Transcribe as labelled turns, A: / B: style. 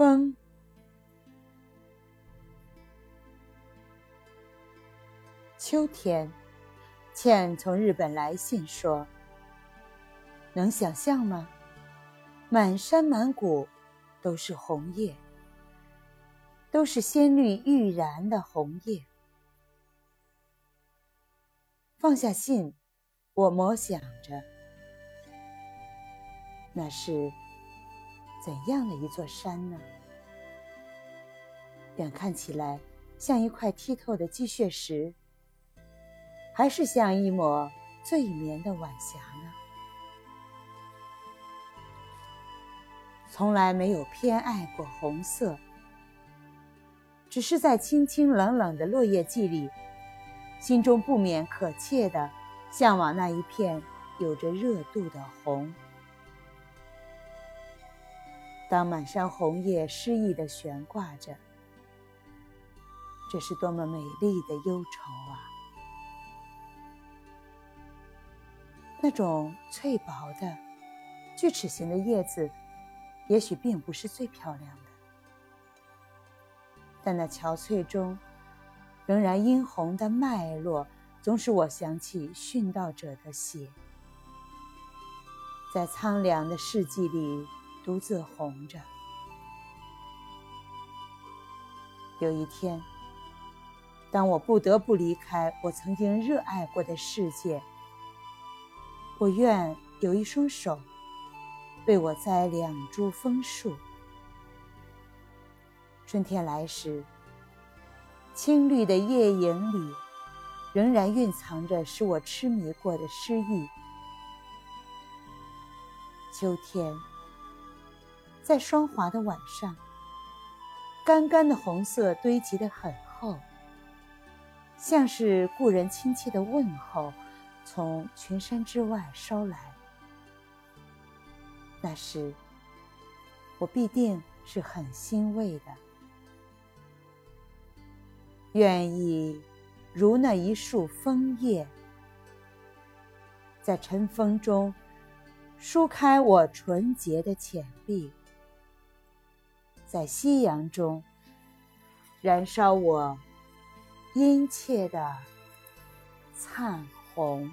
A: 风。秋天，倩从日本来信说：“能想象吗？满山满谷都是红叶，都是鲜绿欲燃的红叶。”放下信，我默想着，那是怎样的一座山呢？远看起来像一块剔透的积雪石，还是像一抹醉眠的晚霞呢？从来没有偏爱过红色，只是在清清冷冷的落叶季里。心中不免可切的向往那一片有着热度的红。当满山红叶诗意的悬挂着，这是多么美丽的忧愁啊！那种脆薄的锯齿形的叶子，也许并不是最漂亮的，但那憔悴中。仍然殷红的脉络，总使我想起殉道者的血，在苍凉的世纪里独自红着。有一天，当我不得不离开我曾经热爱过的世界，我愿有一双手为我栽两株枫树。春天来时。青绿的夜影里，仍然蕴藏着使我痴迷过的诗意。秋天，在霜华的晚上，干干的红色堆积得很厚，像是故人亲切的问候，从群山之外捎来。那时，我必定是很欣慰的。愿意如那一束枫叶，在晨风中舒开我纯洁的浅碧，在夕阳中燃烧我殷切的灿红。